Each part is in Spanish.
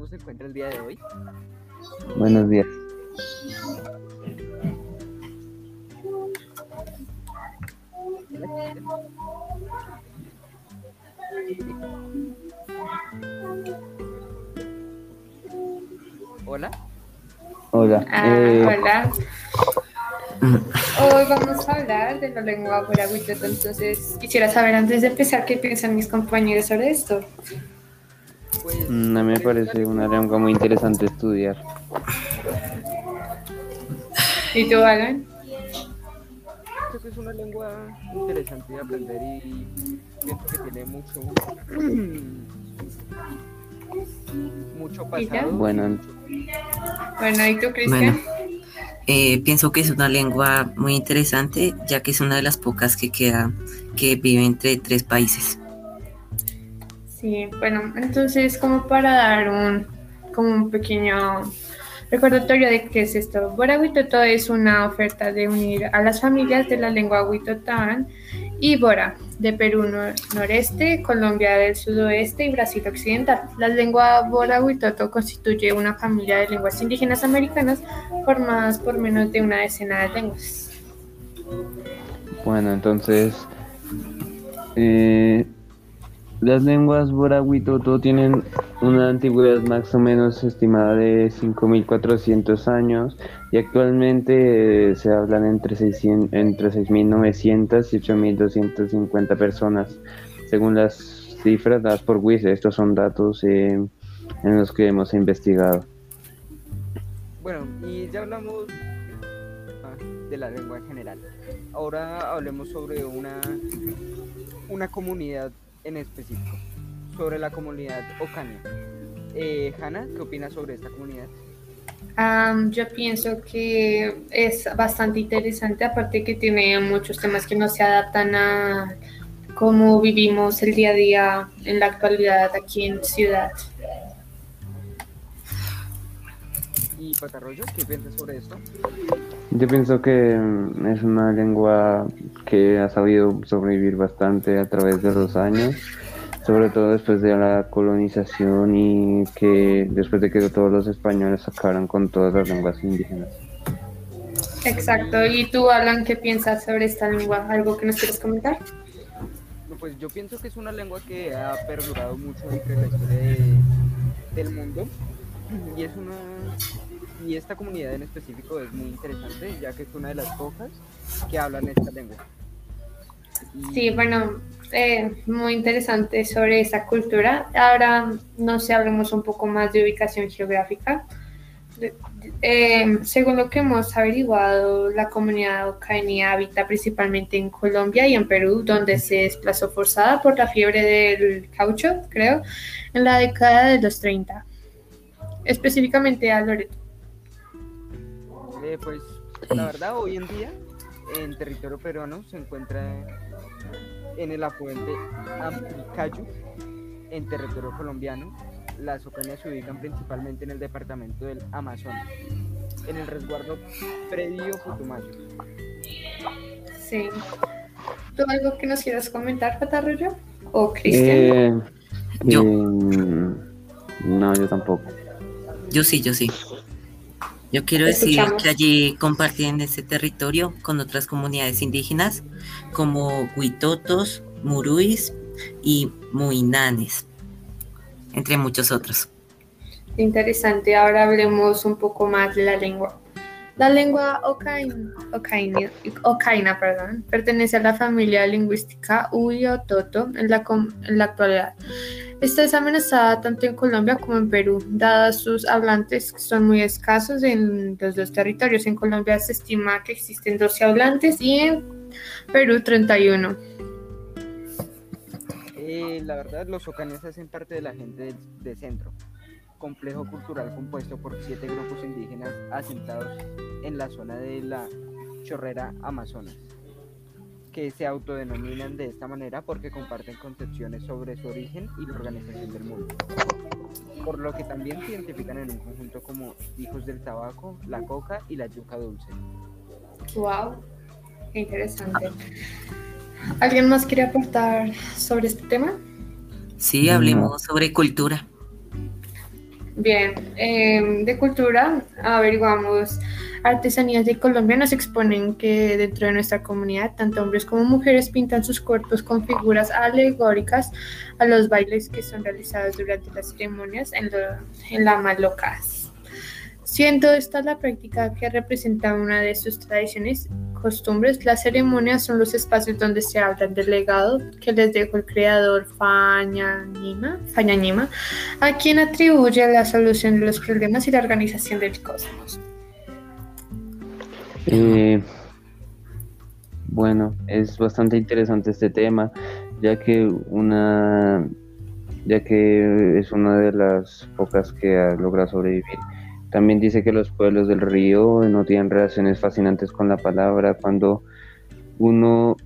¿cómo se encuentra el día de hoy? Buenos días. Hola. Hola. Ah, Eh, hola. Hoy vamos a hablar de la lengua guaraguitota, entonces quisiera saber antes de empezar qué piensan mis compañeros sobre esto. Pues, mm, a mí me parece una lengua muy interesante estudiar. ¿Y tú, Alan? creo que es una lengua interesante de aprender y pienso que tiene mucho mucho pasado. Bueno, Bueno, ¿y tú, Cristian? Bueno, eh, pienso que es una lengua muy interesante, ya que es una de las pocas que queda que vive entre tres países. Sí, bueno, entonces como para dar un, como un pequeño recordatorio de qué es esto. Bora es una oferta de unir a las familias de la lengua huitotán y Bora, de Perú nor- noreste, Colombia del sudoeste y Brasil occidental. La lengua Bora Huitoto constituye una familia de lenguas indígenas americanas formadas por menos de una decena de lenguas. bueno, entonces eh, las lenguas borahuitoto tienen una antigüedad más o menos estimada de 5.400 años y actualmente eh, se hablan entre 600 entre 6.900 y 8.250 personas, según las cifras dadas por WISE. Estos son datos eh, en los que hemos investigado. Bueno, y ya hablamos ah, de la lengua en general. Ahora hablemos sobre una, una comunidad en específico, sobre la comunidad Ocania. Eh, Hanna, ¿qué opinas sobre esta comunidad? Yo pienso que es bastante interesante, aparte que tiene muchos temas que no se adaptan a cómo vivimos el día a día en la actualidad aquí en Ciudad. ¿Y Patarroyo, qué piensas sobre esto? Yo pienso que es una lengua que ha sabido sobrevivir bastante a través de los años, sobre todo después de la colonización y que después de que todos los españoles acabaron con todas las lenguas indígenas. Exacto. ¿Y tú, Alan, qué piensas sobre esta lengua? ¿Algo que nos quieres comentar? Pues yo pienso que es una lengua que ha perdurado mucho entre la historia de- del mundo y es una y esta comunidad en específico es muy interesante ya que es una de las pocas que hablan esta lengua. Y- Sí, bueno, eh, muy interesante sobre esta cultura. Ahora, no sé, hablemos un poco más de ubicación geográfica. Eh, según lo que hemos averiguado, la comunidad ocaña habita principalmente en Colombia y en Perú, donde se desplazó forzada por la fiebre del caucho, creo, en la década de los 30, específicamente a Loreto. Eh, pues la verdad hoy en día en territorio peruano se encuentra en el afluente Amplicayo, en territorio colombiano. Las ocañas se ubican principalmente en el departamento del Amazonas, en el resguardo Predio Putumayo. Sí. ¿Tú algo que nos quieras comentar, Patarroyo? ¿O Cristian? Eh, Yo. eh, no, yo tampoco. Yo sí, yo sí. Yo quiero decir que allí comparten este territorio con otras comunidades indígenas como Huitotos, Muruis y Muinanes, entre muchos otros. Interesante, ahora hablemos un poco más de la lengua. La lengua ocain- ocaina, ocaina, perdón, pertenece a la familia lingüística Uyo-Toto en la, en la actualidad. Esta es amenazada tanto en Colombia como en Perú, dadas sus hablantes que son muy escasos en los dos territorios. En Colombia se estima que existen 12 hablantes y en Perú 31. Eh, la verdad, los ocanes hacen parte de la gente del- de centro, complejo cultural compuesto por siete grupos indígenas asentados en la zona de la chorrera Amazonas, que se autodenominan de esta manera porque comparten concepciones sobre su origen y la organización del mundo, por lo que también se identifican en un conjunto como hijos del tabaco, la coca y la yuca dulce. Wow, qué interesante. ¿Alguien más quiere aportar sobre este tema? Sí, hablemos sobre cultura. Bien, em, de cultura averiguamos artesanías de Colombia. Nos exponen que dentro de nuestra comunidad, tanto hombres como mujeres pintan sus cuerpos con figuras alegóricas a los bailes que son realizados durante las ceremonias en, la malocas. Siendo esta la práctica que representa una de sus tradiciones costumbres, las ceremonias son los espacios donde se habla del legado que les dejó el creador Fañanima, a quien atribuye la solución de los problemas y la organización del cosmos. Eh, bueno, es bastante interesante este tema, ya que una ya que es una de las pocas que ha logrado sobrevivir también dice que los pueblos del río no tienen relaciones fascinantes con la palabra. Cuando uno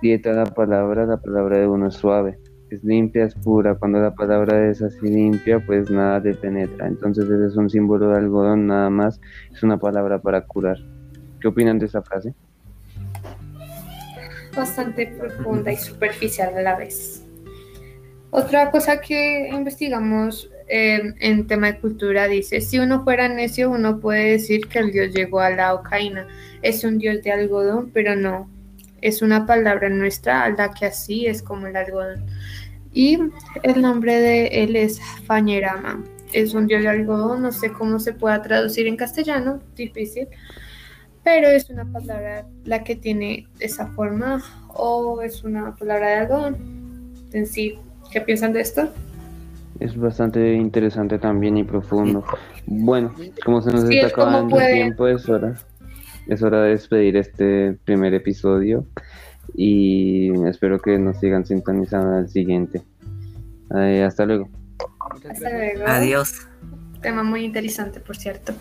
dieta la palabra, la palabra de uno es suave, es limpia, es pura. Cuando la palabra es así limpia, pues nada le penetra. Entonces ese es un símbolo de algodón, nada más. Es una palabra para curar. ¿Qué opinan de esa frase? Bastante profunda y superficial a la vez. Otra cosa que investigamos Em, en tema de cultura dice, si uno fuera necio, uno puede decir que el dios llegó a la ocaína. Es un dios de algodón, pero no. Es una palabra nuestra la que así es como el algodón. Y el nombre de él es Fañerama. Es un dios de algodón, no sé cómo se pueda traducir en castellano, difícil. Pero es una palabra la que tiene esa forma o es una palabra de algodón en sí. ¿Qué piensan de esto? es bastante interesante también y profundo. Bueno, como se nos está acabando el tiempo, es hora, es hora de despedir este primer episodio y espero que nos sigan sintonizando al siguiente. hasta luego. Hasta luego. Adiós. Tema muy interesante, por cierto.